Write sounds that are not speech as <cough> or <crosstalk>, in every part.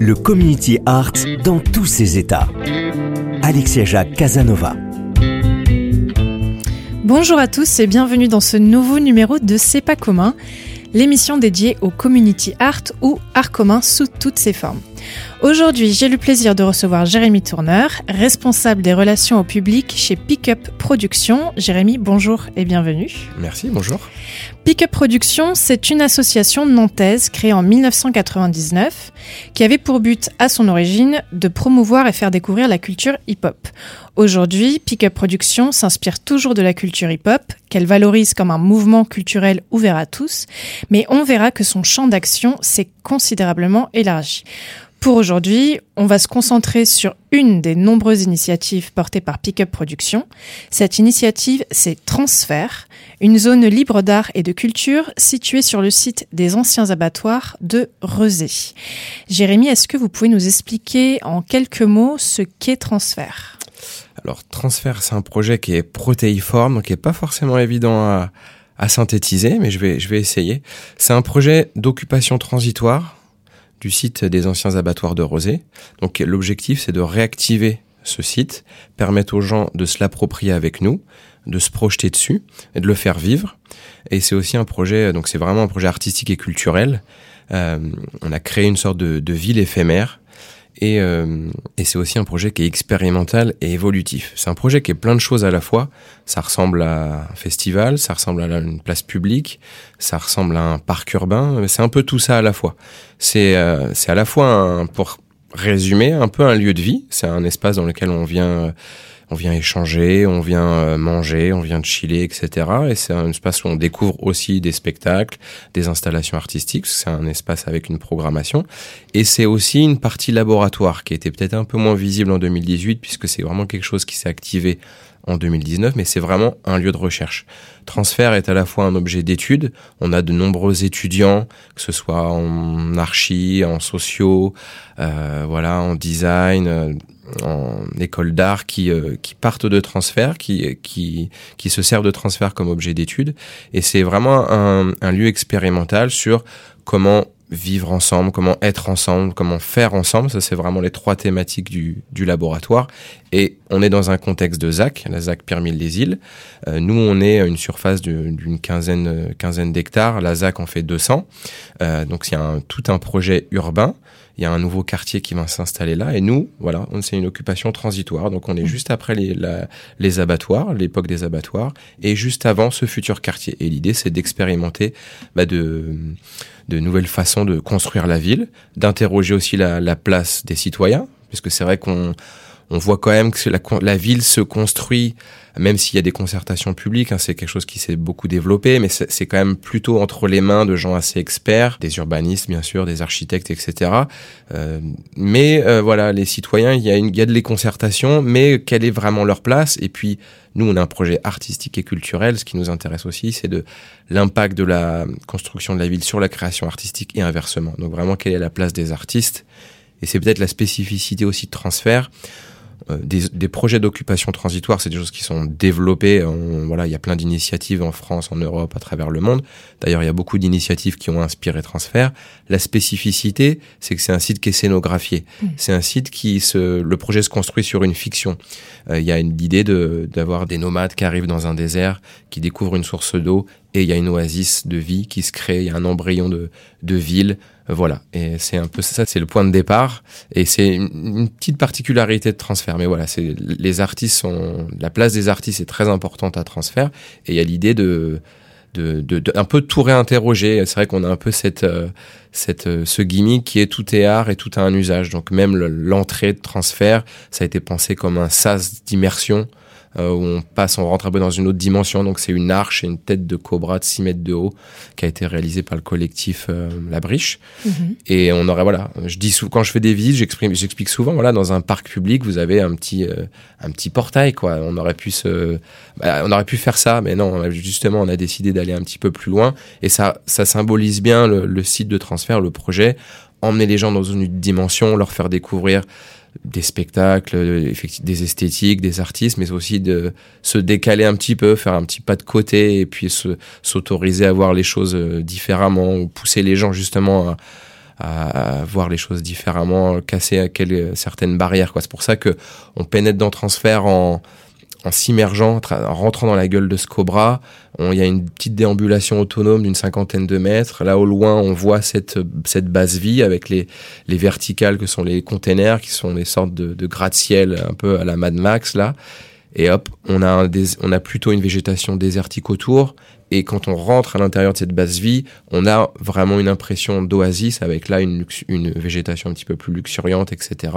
Le community art dans tous ses états. Alexia Jacques Casanova. Bonjour à tous et bienvenue dans ce nouveau numéro de C'est pas commun, l'émission dédiée au community art ou art commun sous toutes ses formes. Aujourd'hui, j'ai le plaisir de recevoir Jérémy Tourneur, responsable des relations au public chez Pickup Productions. Jérémy, bonjour et bienvenue. Merci, bonjour. Pickup Productions, c'est une association nantaise créée en 1999 qui avait pour but à son origine de promouvoir et faire découvrir la culture hip-hop. Aujourd'hui, Pickup Productions s'inspire toujours de la culture hip-hop, qu'elle valorise comme un mouvement culturel ouvert à tous, mais on verra que son champ d'action s'est considérablement élargi. Pour aujourd'hui, on va se concentrer sur une des nombreuses initiatives portées par Pickup Productions. Cette initiative, c'est Transfert, une zone libre d'art et de culture située sur le site des anciens abattoirs de Rezé. Jérémy, est-ce que vous pouvez nous expliquer en quelques mots ce qu'est Transfert Alors, Transfert, c'est un projet qui est protéiforme, qui n'est pas forcément évident à, synthétiser, mais je vais essayer. C'est un projet d'occupation transitoire du site des anciens abattoirs de Rosé. Donc l'objectif, c'est de réactiver ce site, permettre aux gens de se l'approprier avec nous, de se projeter dessus et de le faire vivre. Et c'est aussi un projet, donc c'est vraiment un projet artistique et culturel. Euh, on a créé une sorte de ville éphémère et, euh, et c'est aussi un projet qui est expérimental et évolutif. C'est un projet qui est plein de choses à la fois. Ça ressemble à un festival, ça ressemble à une place publique, ça ressemble à un parc urbain. C'est un peu tout ça à la fois. C'est euh, à la fois, un, pour résumer, un peu un lieu de vie. C'est un espace dans lequel on vient on vient échanger, on vient euh, manger, on vient chiller, etc. Et c'est un espace où on découvre aussi des spectacles, des installations artistiques. C'est un espace avec une programmation. Et c'est aussi une partie laboratoire qui était peut-être un peu moins visible en 2018 puisque c'est vraiment quelque chose qui s'est activé en 2019, mais c'est vraiment un lieu de recherche. Transfert est à la fois un objet d'étude. On a de nombreux étudiants, que ce soit en archi, en sociaux, euh, voilà, en design, euh, en école d'art, qui euh, qui partent de transfert, qui qui qui se servent de transfert comme objet d'étude. Et c'est vraiment un, un lieu expérimental sur comment vivre ensemble, comment être ensemble, comment faire ensemble. Ça, c'est vraiment les trois thématiques du, du, laboratoire. Et on est dans un contexte de ZAC, la ZAC Pierre-Mille-les-Îles. Euh, nous, on est à une surface d'une quinzaine, quinzaine d'hectares. La ZAC en fait 200. Euh, donc, il tout un projet urbain. Il y a un nouveau quartier qui va s'installer là. Et nous, voilà, c'est une occupation transitoire. Donc, on est juste après les, abattoirs, l'époque des abattoirs, et juste avant ce futur quartier. Et l'idée, c'est d'expérimenter, bah, de de nouvelles façons de construire la ville, d'interroger aussi la, place des citoyens, puisque c'est vrai qu'on on voit quand même que la, ville se construit, même s'il y a des concertations publiques, hein, c'est quelque chose qui s'est beaucoup développé, mais c'est quand même plutôt entre les mains de gens assez experts, des urbanistes bien sûr, des architectes, etc. Euh, mais euh, voilà, les citoyens, il y, il y a de les concertations, mais quelle est vraiment leur place? Et puis nous, on a un projet artistique et culturel. Ce qui nous intéresse aussi, c'est de l'impact de la construction de la ville sur la création artistique et inversement. Donc vraiment, quelle est la place des artistes? Et c'est peut-être la spécificité aussi de transfert. Euh, des, projets d'occupation transitoire, c'est des choses qui sont développées. voilà, il y a plein d'initiatives en France, en Europe, à travers le monde. D'ailleurs, il y a beaucoup d'initiatives qui ont inspiré Transfert. La spécificité, c'est que c'est un site qui est scénographié. Mmh. C'est un site qui se, le projet se construit sur une fiction. Euh, il y a une idée de d'avoir des nomades qui arrivent dans un désert, qui découvrent une source d'eau, et il y a une oasis de vie qui se crée. Il y a un embryon de de ville voilà, et c'est un peu ça, c'est le point de départ, et c'est une, petite particularité de transfert. Mais voilà, c'est les artistes sont la place des artistes est très importante à transfert, et il y a l'idée de de, de, un peu tout réinterroger. C'est vrai qu'on a un peu cette, euh, cette, euh, ce gimmick qui est tout est art et tout a un usage. Donc même l'entrée de transfert, ça a été pensé comme un sas d'immersion euh, où on passe, on rentre un peu dans une autre dimension. Donc c'est une arche et une tête de cobra de 6 mètres de haut qui a été réalisée par le collectif euh, La Briche. Mhm. Et on aurait, voilà, je dis souvent, quand je fais des visites, j'explique souvent, voilà, dans un parc public, vous avez un petit, euh, un petit portail, quoi. On aurait pu se, bah, on aurait pu faire ça, mais non, justement, on a décidé d'aller un petit peu plus loin. Et ça, ça symbolise bien le, le site de transfert, le projet, emmener les gens dans une dimension, leur faire découvrir des spectacles, des esthétiques, des artistes, mais aussi de se décaler un petit peu, faire un petit pas de côté et puis s'autoriser à voir les choses euh, différemment ou pousser les gens justement à, voir les choses différemment, casser certaines barrières. C'est pour ça que on pénètre dans transfert en, en s'immergeant, en rentrant dans la gueule de ce cobra. Il y a une petite déambulation autonome d'une cinquantaine de mètres. Là, au loin, on voit cette, cette base vie avec les, les verticales que sont les containers, qui sont des sortes de, gratte-ciel un peu à la Mad Max, là. Et hop, on a, on a plutôt une végétation désertique autour. Et quand on rentre à l'intérieur de cette base vie, on a vraiment une impression d'oasis avec là une, végétation un petit peu plus luxuriante, etc.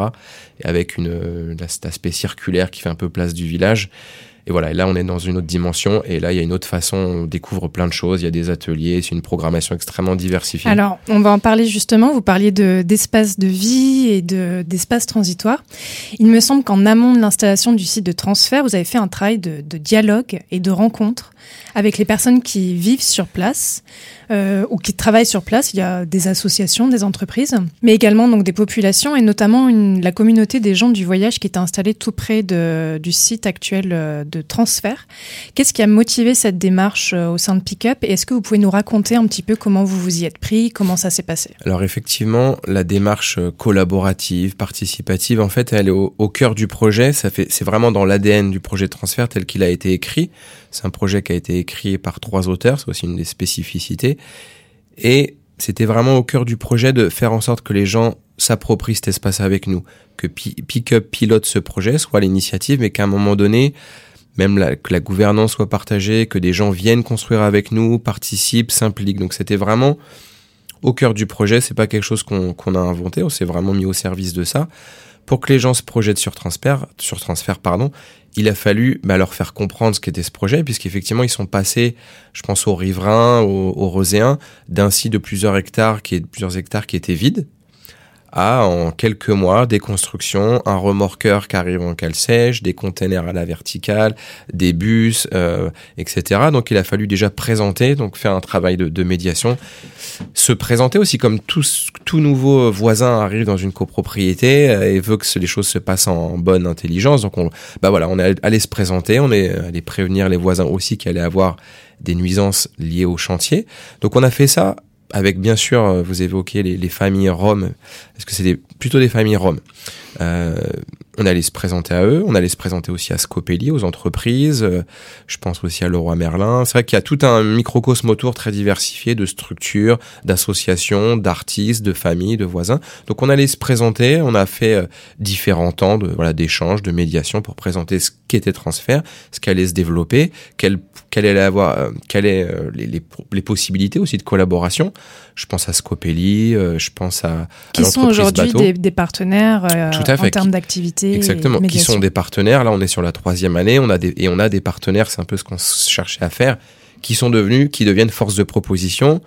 Et avec une, cet aspect circulaire qui fait un peu place du village. Et voilà, et là on est dans une autre dimension et là il y a une autre façon, on découvre plein de choses, il y a des ateliers, c'est une programmation extrêmement diversifiée. Alors on va en parler justement, vous parliez d'espace de, vie et d'espace transitoire. Il me semble qu'en amont de l'installation du site de transfert, vous avez fait un travail de, de dialogue et de rencontre avec les personnes qui vivent sur place euh, ou qui travaillent sur place. Il y a des associations, des entreprises, mais également donc des populations et notamment la communauté des gens du voyage qui est installée tout près du site actuel euh, de transfert. Qu'est-ce qui a motivé cette démarche euh, au sein de Pickup et est-ce que vous pouvez nous raconter un petit peu comment vous vous y êtes pris, comment ça s'est passé? Alors effectivement, la démarche collaborative, participative, en fait, elle est au, au cœur du projet. Ça fait, c'est vraiment dans l'ADN du projet de transfert tel qu'il a été écrit. C'est un projet qui a été écrit par trois auteurs, c'est aussi une des spécificités. Et c'était vraiment au cœur du projet de faire en sorte que les gens s'approprient cet espace avec nous, que Pickup pilote ce projet, soit l'initiative, mais qu'à un moment donné, même que la gouvernance soit partagée, que des gens viennent construire avec nous, participent, s'impliquent. Donc c'était vraiment au cœur du projet. C'est pas quelque chose qu'on a inventé, on s'est vraiment mis au service de ça. Pour que les gens se projettent sur transfert, sur transfert pardon, il a fallu bah, leur faire comprendre ce qu'était ce projet, puisqu'effectivement, ils sont passés, je pense, aux riverains, aux, roséens, d'un site de plusieurs hectares, qui est, plusieurs hectares qui étaient vides, en quelques mois des constructions, un remorqueur qui arrive en cale sèche, des containers à la verticale, des bus, euh, etc. Donc il a fallu déjà présenter, donc faire un travail de, médiation, se présenter aussi comme tout, tout nouveau voisin arrive dans une copropriété euh, et veut que les choses se passent en bonne intelligence. Donc on, bah voilà, on est allé se présenter, on est allé prévenir les voisins aussi qui allaient avoir des nuisances liées au chantier. Donc on a fait ça avec bien sûr, euh, vous évoquez les, les familles roms. Est-ce que c'est plutôt des familles roms euh, on allait se présenter à eux, on allait se présenter aussi à Scopelli, aux entreprises, euh, je pense aussi à Leroy Merlin. C'est vrai qu'il y a tout un microcosme autour très diversifié de structures, d'associations, d'artistes, de familles, de voisins. Donc on allait se présenter, on a fait euh, différents temps de voilà d'échanges, de médiation pour présenter ce qu'était transfert, ce qu'allait se développer, quelle quelle allait avoir, quelles est les, les, les, possibilités aussi de collaboration. Je pense à Scopelli, je pense à, qui sont aujourd'hui des, des, partenaires en termes d'activité Exactement, qui sont des partenaires. Là, on est sur la troisième année, on a des, et on a des partenaires, c'est un peu ce qu'on cherchait à faire, qui sont devenus, qui deviennent force de proposition,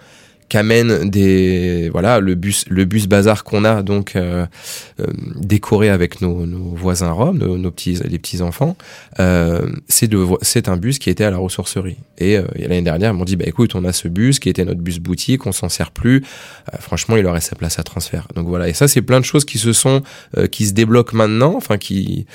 qu'amène des voilà le bus le bus bazar qu'on a donc euh, euh, décoré avec nos, nos voisins roms nos, nos, petits les petits enfants euh, c'est de c'est un bus qui était à la ressourcerie. Et, euh, et l'année dernière ils m'ont dit bah écoute on a ce bus qui était notre bus boutique on s'en sert plus. Euh, franchement il aurait sa place à transfert. Donc voilà. Et ça c'est plein de choses qui se sont qui se débloquent maintenant enfin qui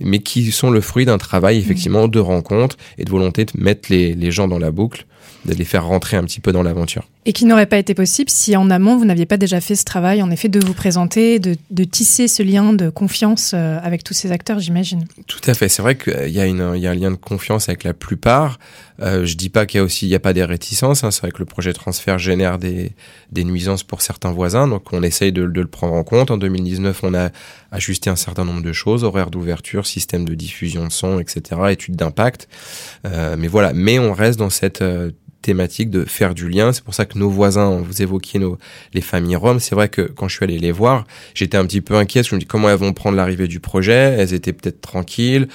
mais qui sont le fruit d'un travail effectivement de rencontre et de volonté de mettre les, les gens dans la boucle de les faire rentrer un petit peu dans l'aventure. Et qui n'aurait pas été possible si en amont, vous n'aviez pas déjà fait ce travail, en effet, de vous présenter, de, de tisser ce lien de confiance euh, avec tous ces acteurs, j'imagine. Tout à fait. C'est vrai qu'il y, a une, il y a un lien de confiance avec la plupart. Euh, je dis pas qu'il y a aussi, il y a pas des réticences. Hein. C'est vrai que le projet transfert génère des, des nuisances pour certains voisins, donc on essaye de, de, le prendre en compte. En 2019, on a ajusté un certain nombre de choses, horaire d'ouverture, système de diffusion de son, etc., études d'impact. Euh, mais voilà, mais on reste dans cette euh, thématique de faire du lien. C'est pour ça que nos voisins, vous évoquiez nos, les familles roms. C'est vrai que quand je suis allé les voir, j'étais un petit peu inquiet. Je me dis comment elles vont prendre l'arrivée du projet? Elles étaient peut-être tranquilles.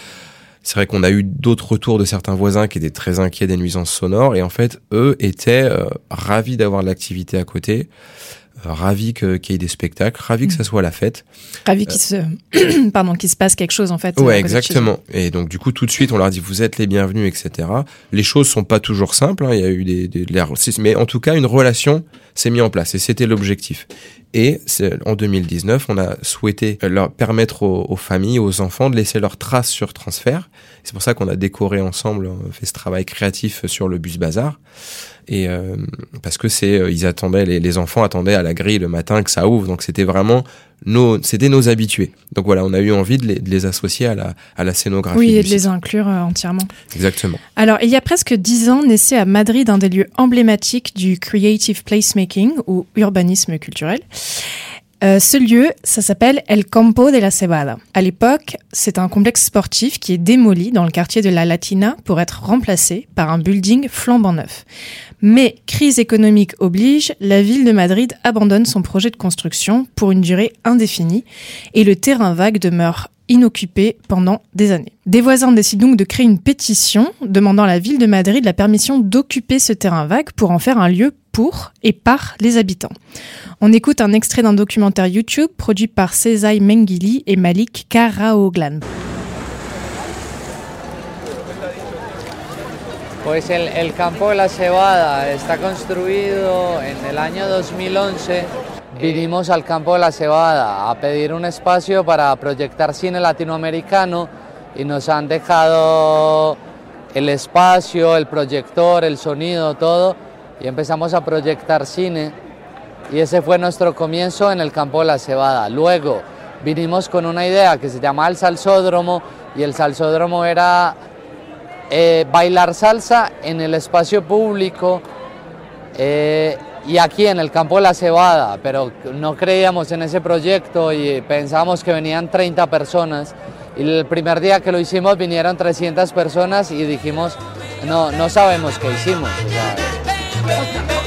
C'est vrai qu'on a eu d'autres retours de certains voisins qui étaient très inquiets des nuisances sonores et en fait, eux étaient euh, ravis d'avoir de l'activité à côté. Euh, ravi qu'il y ait des spectacles, ravi que ça soit la fête. Ravi qu'il se, <coughs> pardon, qu'il se passe quelque chose en fait. Ouais, exactement. Et donc du coup, tout de suite, on leur dit vous êtes les bienvenus, etc. Les choses sont pas toujours simples. Hein. Il y a eu des, des, mais en tout cas, une relation s'est mise en place et c'était l'objectif. Et en 2019, on a souhaité leur permettre aux, familles, aux enfants de laisser leurs traces sur transfert. C'est pour ça qu'on a décoré ensemble, fait ce travail créatif sur le bus bazar et euh, parce que c'est euh, ils attendaient les, les, enfants attendaient à la grille le matin que ça ouvre donc c'était vraiment nos c'était nos habitués. Donc voilà on a eu envie de les, de les associer à la à la scénographie oui et de site. les inclure euh, entièrement. Exactement. Alors il y a presque dix ans naissait à Madrid un des lieux emblématiques du creative placemaking ou urbanisme culturel euh, ce lieu, ça s'appelle El Campo de la Cebada. À l'époque, c'est un complexe sportif qui est démoli dans le quartier de la Latina pour être remplacé par un building flambant neuf. Mais crise économique oblige, la ville de Madrid abandonne son projet de construction pour une durée indéfinie et le terrain vague demeure inoccupé pendant des années. Des voisins décident donc de créer une pétition demandant à la ville de Madrid la permission d'occuper ce terrain vague pour en faire un lieu pour et par les habitants. On écoute un extrait d'un documentaire YouTube produit par Cesai Mengili et Malik Karaoglan. Pues el, el, campo de la cebada está construido en el año 2011. Vinimos al campo de la cebada a pedir un espacio para proyectar cine latinoamericano y nos han dejado el espacio, el proyector, el sonido, todo y empezamos a proyectar cine y ese fue nuestro comienzo en el campo de la cebada. Luego vinimos con una idea que se llama el salsódromo y el salsódromo era eh, bailar salsa en el espacio público eh, y aquí en el campo de la cebada, pero no creíamos en ese proyecto y pensábamos que venían 30 personas y el primer día que lo hicimos vinieron 300 personas y dijimos, no, no sabemos qué hicimos. baby.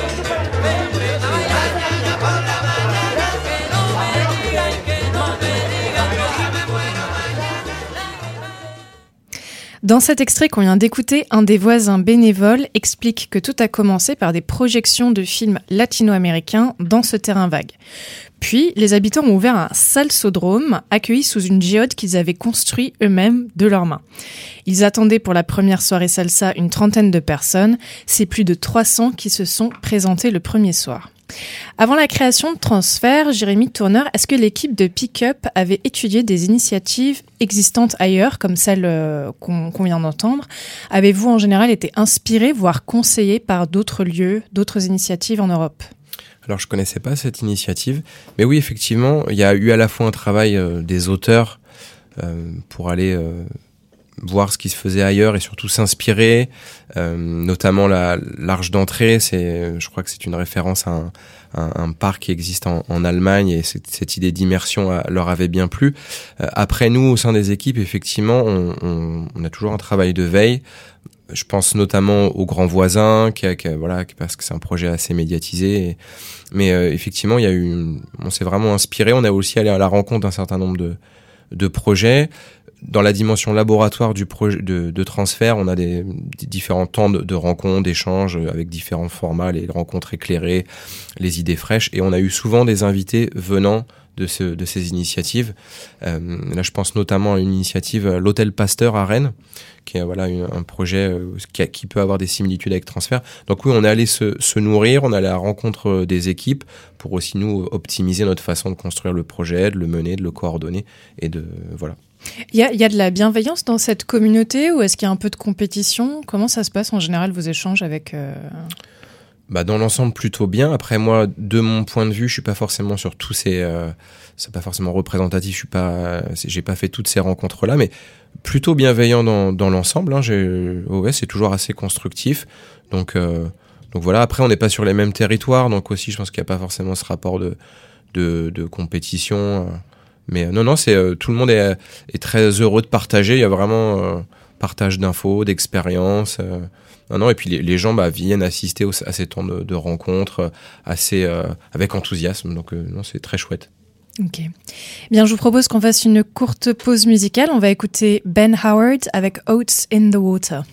Dans cet extrait qu'on vient d'écouter, un des voisins bénévoles explique que tout a commencé par des projections de films latino-américains dans ce terrain vague. Puis, les habitants ont ouvert un salsodrome accueilli sous une géode qu'ils avaient construit eux-mêmes de leurs mains. Ils attendaient pour la première soirée salsa une trentaine de personnes. C'est plus de 300 qui se sont présentés le premier soir. Avant la création de Transfert, Jérémy Tourneur, est-ce que l'équipe de Pick-up avait étudié des initiatives existantes ailleurs, comme celle euh, qu'on qu vient d'entendre? Avez-vous en général été inspiré, voire conseillé par d'autres lieux, d'autres initiatives en Europe? Alors je connaissais pas cette initiative, mais oui effectivement il y a eu à la fois un travail euh, des auteurs euh, pour aller voir ce qui se faisait ailleurs et surtout s'inspirer, euh, notamment la l'arche d'entrée. C'est, je crois que c'est une référence à un, un, un, parc qui existe en, en Allemagne et cette, cette idée d'immersion leur avait bien plu. Euh, après nous, au sein des équipes, effectivement, on, on, on, a toujours un travail de veille. Je pense notamment aux grands voisins, qui, qui voilà, parce que c'est un projet assez médiatisé. Mais euh, effectivement, il y a eu, on s'est vraiment inspiré. On a aussi allé à la rencontre d'un certain nombre de de projets dans la dimension laboratoire du projet de, de transfert, on a des, des différents temps de, de rencontres, d'échanges avec différents formats, les rencontres éclairées, les idées fraîches, et on a eu souvent des invités venant de, ce, de ces initiatives. Euh, là, je pense notamment à une initiative, euh, l'Hôtel Pasteur à Rennes, qui est voilà un projet euh, qui, a- qui peut avoir des similitudes avec Transfert. Donc oui, on est allé se, se nourrir, on est allé à la rencontre euh, des équipes pour aussi nous optimiser notre façon de construire le projet, de le mener, de le coordonner et de voilà. Il y a, de la bienveillance dans cette communauté ou est-ce qu'il y a un peu de compétition? Comment ça se passe en général vos échanges avec euh, Bah dans l'ensemble plutôt bien. Après moi, de mon point de vue, je suis pas forcément sur tous ces, euh, c'est pas forcément représentatif. Je suis pas, euh, pas fait toutes ces rencontres là, mais plutôt bienveillant dans, l'ensemble. Hein, j'ai, ouais, c'est toujours assez constructif. Donc euh, donc voilà. Après, on n'est pas sur les mêmes territoires, donc aussi, je pense qu'il n'y a pas forcément ce rapport de, de compétition. Mais euh, non, non, c'est euh, tout le monde est, très heureux de partager. Il y a vraiment euh, partage d'infos, d'expériences. non, et puis les, gens bah, viennent assister à ces temps de, de rencontres assez avec enthousiasme. Donc non, c'est très chouette. Ok. Bien, je vous propose qu'on fasse une courte pause musicale. On va écouter Ben Howard avec Oats in the Water.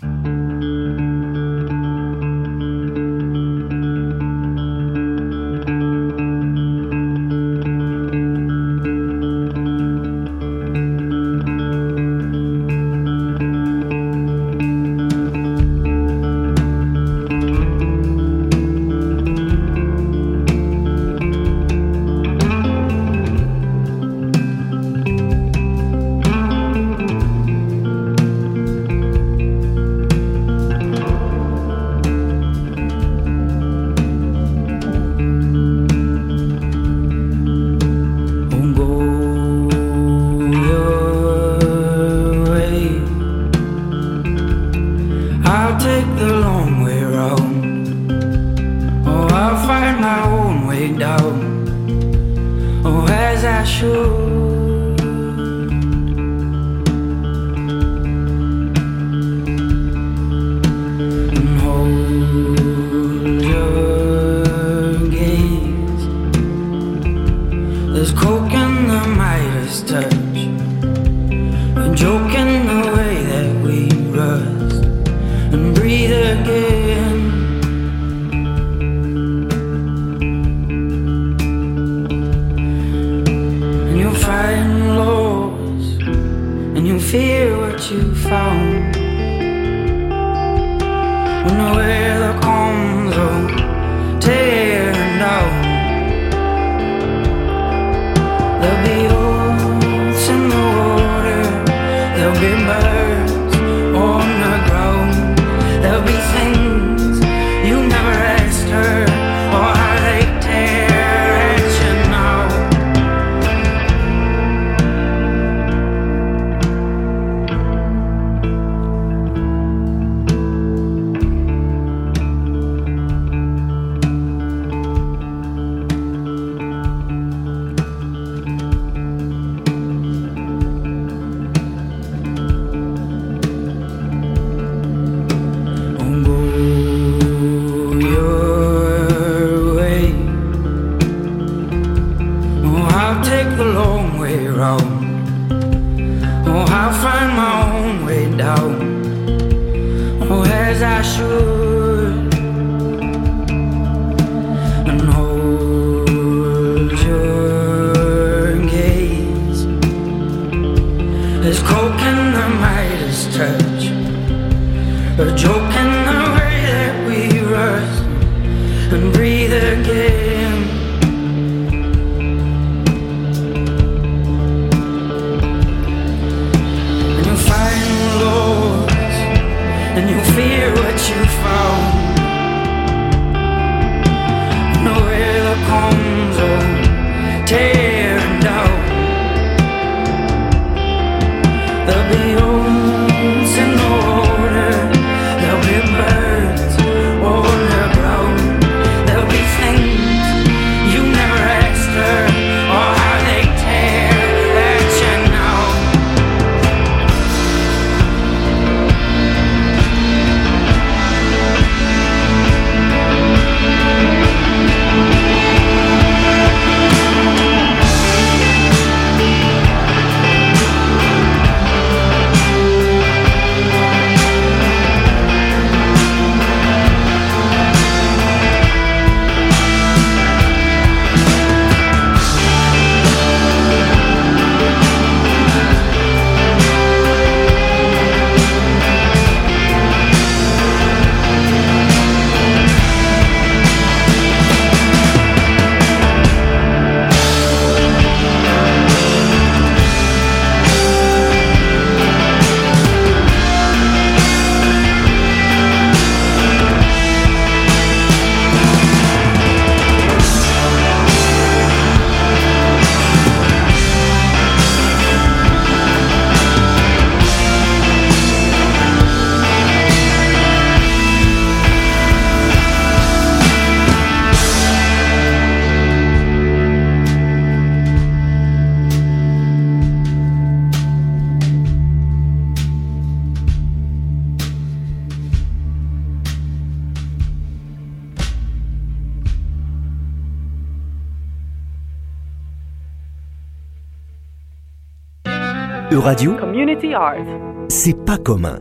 Euradio, Community Art. c'est pas commun.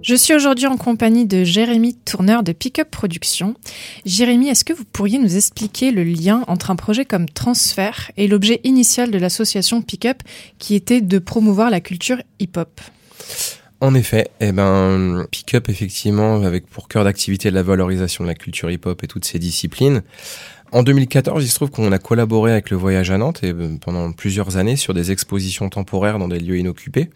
Je suis aujourd'hui en compagnie de Jérémy Tourneur de Pickup Productions. Jérémy, est-ce que vous pourriez nous expliquer le lien entre un projet comme Transfert et l'objet initial de l'association Pickup qui était de promouvoir la culture hip-hop? En effet, eh ben, Pickup, effectivement, avec pour cœur d'activité la valorisation de la culture hip-hop et toutes ses disciplines. En 2014, il se trouve qu'on a collaboré avec le Voyage à Nantes et euh, pendant plusieurs années sur des expositions temporaires dans des lieux inoccupés.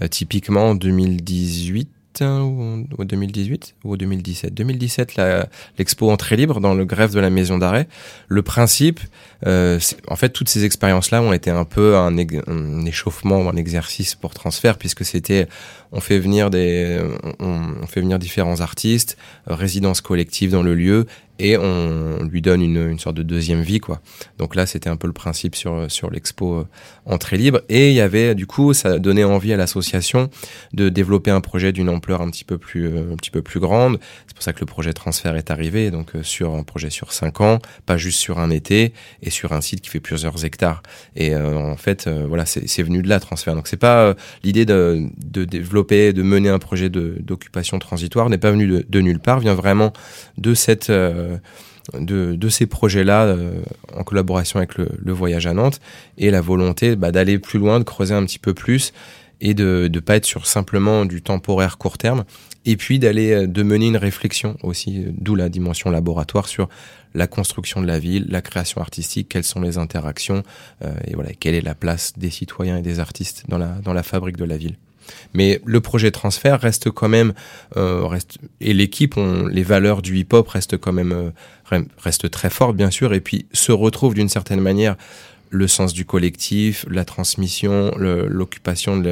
Euh, typiquement en 2018 hein, ou ou 2018 ou 2017. 2017, la- l'expo Entrée libre dans le greffe de la maison d'arrêt. Le principe, euh, en fait, toutes ces expériences-là ont été un peu un, un échauffement ou un exercice pour transfert puisque c'était on fait venir des on, fait venir différents artistes, euh, résidences collectives dans le lieu et on lui donne une, une sorte de deuxième vie quoi. Donc là c'était un peu le principe sur sur l'expo euh, entrée libre et il y avait du coup ça donnait envie à l'association de développer un projet d'une ampleur un petit peu plus euh, un petit peu plus grande. C'est pour ça que le projet transfert est arrivé donc euh, sur un projet sur cinq ans, pas juste sur un été et sur un site qui fait plusieurs hectares. Et en fait voilà c'est venu de là transfert. Donc c'est pas l'idée de, de développer, de mener un projet d'occupation transitoire n'est pas venu de, nulle part, vient vraiment de euh, ces projets-là euh, en collaboration avec le, voyage à Nantes et la volonté bah, d'aller plus loin, de creuser un petit peu plus et de ne pas être sur simplement du temporaire court terme et puis d'aller euh, de mener une réflexion aussi, d'où la dimension laboratoire sur la construction de la ville, la création artistique, quelles sont les interactions et voilà quelle est la place des citoyens et des artistes dans la fabrique de la ville. Mais le projet transfert reste quand même euh, reste et l'équipe, les valeurs du hip-hop restent quand même euh, re- restent très fortes bien sûr et puis se retrouve d'une certaine manière le sens du collectif, la transmission, l'occupation,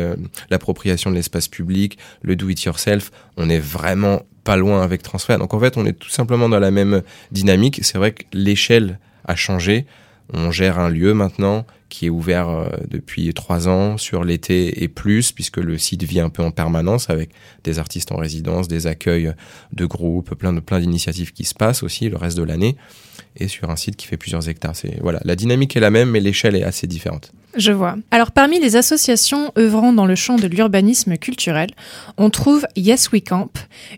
l'appropriation de l'espace public, le do it yourself. On est vraiment pas loin avec transfert. Donc en fait, on est tout simplement dans la même dynamique. C'est vrai que l'échelle a changé. On gère un lieu maintenant qui est ouvert euh, depuis trois ans sur l'été et plus, puisque le site vit un peu en permanence avec des artistes en résidence, des accueils de groupes, plein de d'initiatives qui se passent aussi le reste de l'année, et sur un site qui fait plusieurs hectares. Voilà, la dynamique est la même, mais l'échelle est assez différente. Je vois. Alors parmi les associations œuvrant dans le champ de l'urbanisme culturel, on trouve Yes We Camp,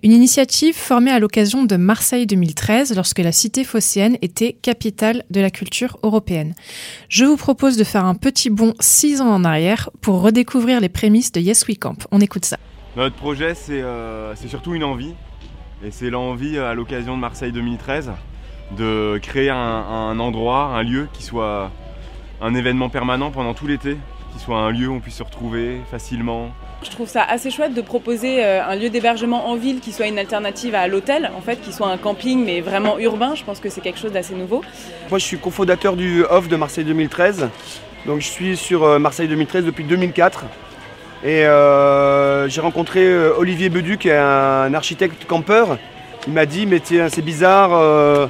une initiative formée à l'occasion de Marseille 2013 lorsque la cité phocéenne était capitale de la culture européenne. Je vous propose de faire un petit bond six ans en arrière pour redécouvrir les prémices de Yes We Camp. On écoute ça. Notre projet, c'est euh, surtout une envie. Et c'est l'envie, euh, à l'occasion de Marseille 2013, de créer un endroit, un lieu qui soit un événement permanent pendant tout l'été, qui soit un lieu où on puisse se retrouver facilement. Je trouve ça assez chouette de proposer euh, un lieu d'hébergement en ville qui soit une alternative à l'hôtel, en fait, qui soit un camping mais vraiment urbain. Je pense que c'est quelque chose d'assez nouveau. Moi, je suis cofondateur du OFF de Marseille 2013. Donc, je suis sur euh, Marseille 2013 depuis 2004. Et euh, j'ai rencontré Olivier Bedu, qui est un architecte campeur. Il m'a dit, mais tiens, c'est bizarre, euh,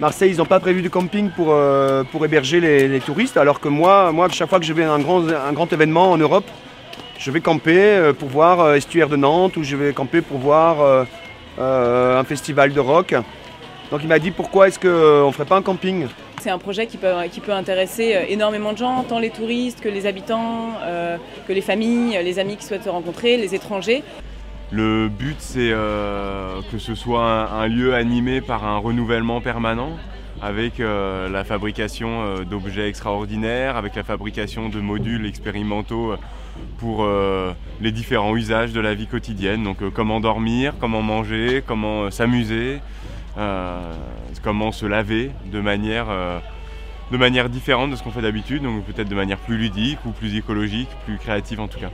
Marseille, ils n'ont pas prévu de camping pour, euh, héberger les, touristes, alors que moi, moi, chaque fois que je vais à un grand, événement en Europe, je vais camper euh, pour voir euh, Estuaire de Nantes ou je vais camper pour voir un festival de rock. Donc il m'a dit pourquoi est-ce qu'on ne ferait pas un camping? C'est un projet qui peut, intéresser énormément de gens, tant les touristes que les habitants, que les familles, les amis qui souhaitent se rencontrer, les étrangers. Le but, c'est euh, que ce soit un, lieu animé par un renouvellement permanent, avec euh, la fabrication euh, d'objets extraordinaires, avec la fabrication de modules expérimentaux pour les différents usages de la vie quotidienne. Donc comment dormir, comment manger, comment s'amuser, comment se laver de manière, de manière différente de ce qu'on fait d'habitude, donc peut-être de manière plus ludique ou plus écologique, plus créative en tout cas.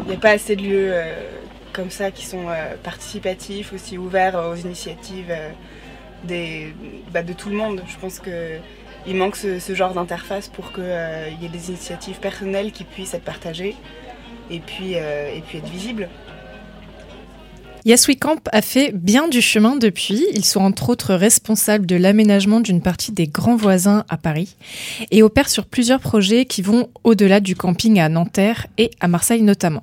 Il n'y a pas assez de lieux comme ça qui sont euh, participatifs, aussi ouverts aux initiatives euh, bah, de tout le monde. Je pense qu'il manque ce, genre d'interface pour qu'il y ait des initiatives personnelles qui puissent être partagées et euh, et puis être visibles. We Camp a fait bien du chemin depuis. Ils sont entre autres responsables de l'aménagement d'une partie des grands voisins à Paris et opèrent sur plusieurs projets qui vont au-delà du camping à Nanterre et à Marseille notamment.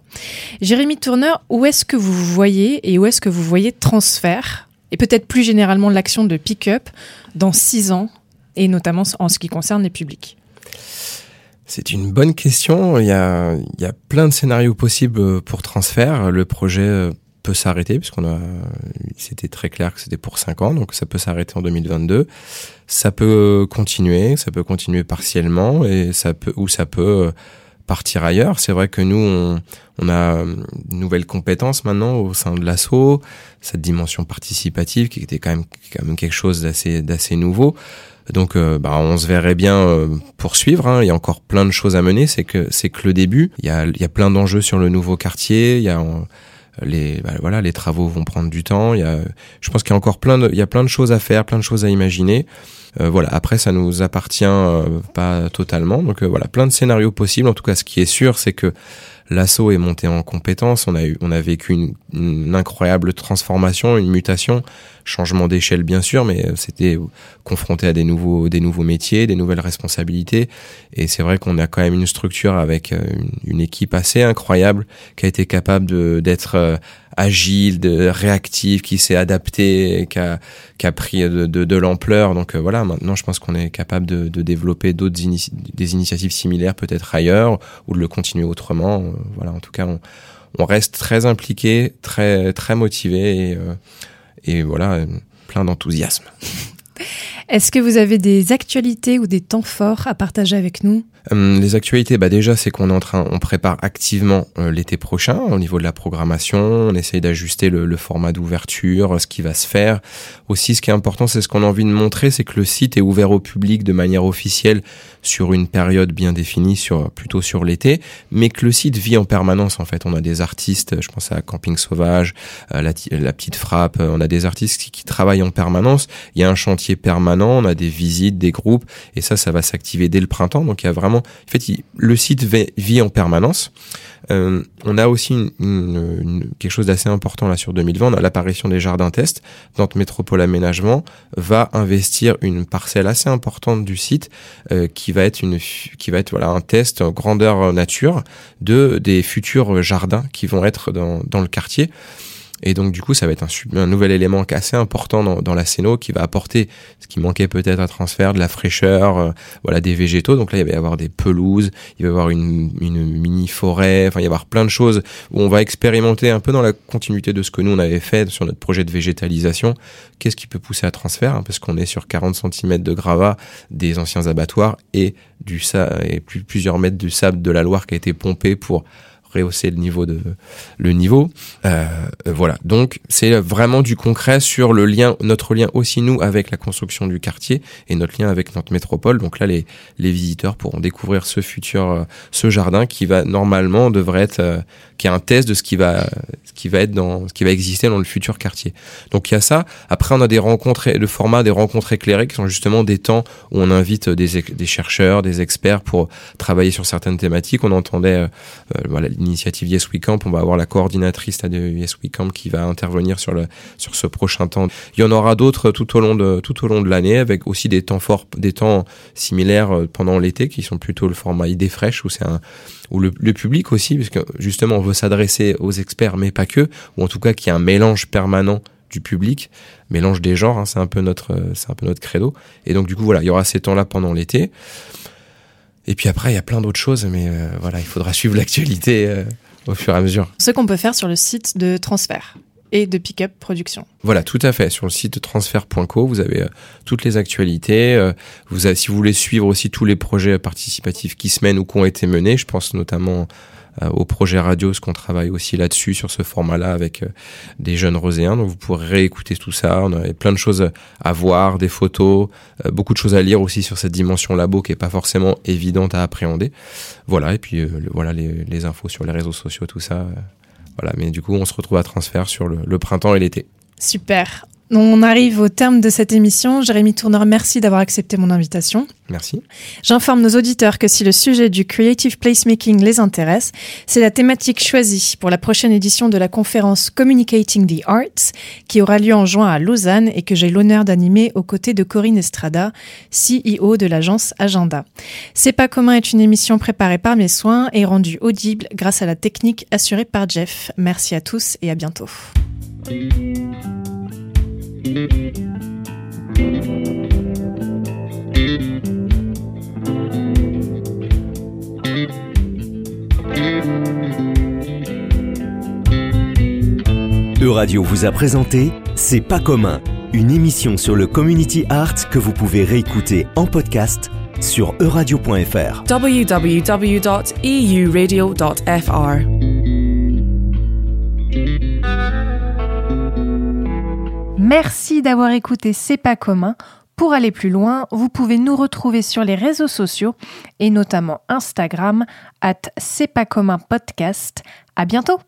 Jérémy Tourneur, où est-ce que vous vous voyez et où est-ce que vous voyez transfert et peut-être plus généralement l'action de pick-up dans six ans et notamment en ce qui concerne les publics? C'est une bonne question. Il y a, il y a plein de scénarios possibles pour transfert. Le projet euh, peut s'arrêter puisqu'on a, c'était très clair que c'était pour 5 ans, donc ça peut s'arrêter en 2022. Ça peut continuer, ça peut continuer partiellement et ça peut, ou ça peut euh, partir ailleurs. C'est vrai que nous, on, a euh, une nouvelle compétence maintenant au sein de l'assaut, cette dimension participative qui était quand même, quand même quelque chose d'assez, d'assez nouveau. Donc, euh, bah, on se verrait bien euh, poursuivre. Hein. Il y a encore plein de choses à mener. C'est que c'est que le début. Il y a, il y a plein d'enjeux sur le nouveau quartier. Il y a euh, les bah, voilà, les travaux vont prendre du temps. Il y a, je pense qu'il y a encore plein de, il y a plein de choses à faire, plein de choses à imaginer. Euh, voilà. Après, ça nous appartient euh, pas totalement. Donc euh, voilà, plein de scénarios possibles. En tout cas, ce qui est sûr, c'est que l'assaut est monté en compétence. On a eu, on a vécu une, une incroyable transformation, une mutation, changement d'échelle bien sûr, mais c'était confronté à des nouveaux, des nouveaux métiers, des nouvelles responsabilités. Et c'est vrai qu'on a quand même une structure avec euh, une, équipe assez incroyable qui a été capable d'être euh, agile, de réactive, qui s'est adapté, qui a, qui a pris de, de, de l'ampleur. Donc euh, voilà, maintenant je pense qu'on est capable de, de développer d'autres des initiatives similaires peut-être ailleurs ou de le continuer autrement. Voilà, en tout cas, on, on reste très impliqué, très très motivé et, euh, et voilà, euh, plein d'enthousiasme. <laughs> Est-ce que vous avez des actualités ou des temps forts à partager avec nous Hum, les actualités, bah déjà, c'est qu'on est en train, on prépare activement euh, l'été prochain au niveau de la programmation. On essaye d'ajuster le, format d'ouverture, euh, ce qui va se faire. Aussi, ce qui est important, c'est ce qu'on a envie de montrer, c'est que le site est ouvert au public de manière officielle sur une période bien définie, sur plutôt sur l'été, mais que le site vit en permanence. En fait, on a des artistes, je pense à Camping Sauvage, la Petite Frappe. euh, On a des artistes qui, qui travaillent en permanence. Il y a un chantier permanent. On a des visites, des groupes, et ça, ça va s'activer dès le printemps. Donc, il y a vraiment, en fait, le site vit en permanence. Euh, on a aussi quelque chose d'assez important là sur 2020. On a l'apparition des jardins tests. Nantes Métropole Aménagement va investir une parcelle assez importante du site euh, qui va être une qui va être voilà un test grandeur nature de des futurs jardins qui vont être dans le quartier. Et donc du coup, ça va être un, un nouvel élément assez important dans, dans la Céno qui va apporter ce qui manquait peut-être à transfert, de la fraîcheur, euh, voilà des végétaux. Donc là, il va y avoir des pelouses, il va y avoir une, une mini forêt, enfin il va y avoir plein de choses où on va expérimenter un peu dans la continuité de ce que nous on avait fait sur notre projet de végétalisation. Qu'est-ce qui peut pousser à transfert hein, Parce qu'on est sur 40 cm de gravat des anciens abattoirs et du et plus, plusieurs mètres du sable de la Loire qui a été pompé pour rehausser le niveau de le niveau. Euh, voilà. Donc c'est vraiment du concret sur le lien notre lien aussi nous avec la construction du quartier et notre lien avec notre métropole. Donc là les les visiteurs pourront découvrir ce futur euh, ce jardin qui va normalement devrait être euh, qui est un test de ce qui va ce qui va être dans ce qui va exister dans le futur quartier. Donc il y a ça. Après on a des rencontres le format des rencontres éclairées qui sont justement des temps où on invite des, des chercheurs des experts pour travailler sur certaines thématiques. On entendait euh, euh, l'initiative Yes We Camp. On va avoir la coordinatrice de Yes We Camp qui va intervenir sur le sur ce prochain temps. Il y en aura d'autres tout au long de tout au long de l'année avec aussi des temps forts des temps similaires euh, pendant l'été qui sont plutôt le format idée fraîche où c'est un où le, public aussi puisque justement on veut s'adresser aux experts mais pas que ou en tout cas qu'il y a un mélange permanent du public, mélange des genres, hein, c'est un peu notre, c'est un peu notre credo. Et donc du coup voilà, il y aura ces temps-là pendant l'été. Et puis après, il y a plein d'autres choses, mais euh, voilà, il faudra suivre <laughs> l'actualité euh, au fur et à mesure. Ce qu'on peut faire sur le site de transfert et de Pickup Production. Voilà, tout à fait. Sur le site transfert.co, vous avez euh, toutes les actualités. euh, vous avez, si vous voulez suivre aussi tous les projets participatifs qui se mènent ou qui ont été menés, je pense notamment euh, au projet radio, ce qu'on travaille aussi là-dessus, sur ce format-là, avec des jeunes roséens. Donc vous pourrez réécouter tout ça. On a plein de choses à voir, des photos, beaucoup de choses à lire aussi sur cette dimension labo qui est pas forcément évidente à appréhender. Voilà, et puis voilà les infos sur les réseaux sociaux, tout ça. Voilà, mais du coup, on se retrouve à transfert sur le printemps et l'été. Super. On arrive au terme de cette émission. Jérémy Tourneur, merci d'avoir accepté mon invitation. Merci. J'informe nos auditeurs que si le sujet du creative placemaking les intéresse, c'est la thématique choisie pour la prochaine édition de la conférence Communicating the Arts qui aura lieu en juin à Lausanne et que j'ai l'honneur d'animer aux côtés de Corinne Estrada, CEO de l'agence Agenda. C'est pas commun est une émission préparée par mes soins et rendue audible grâce à la technique assurée par Jeff. Merci à tous et à bientôt. Euradio vous a présenté C'est pas commun, une émission sur le community art que vous pouvez réécouter en podcast sur euradio.fr. www.euradio.fr Merci d'avoir écouté C'est pas commun. Pour aller plus loin, vous pouvez nous retrouver sur les réseaux sociaux et notamment Instagram at C'est pas commun podcast. À bientôt!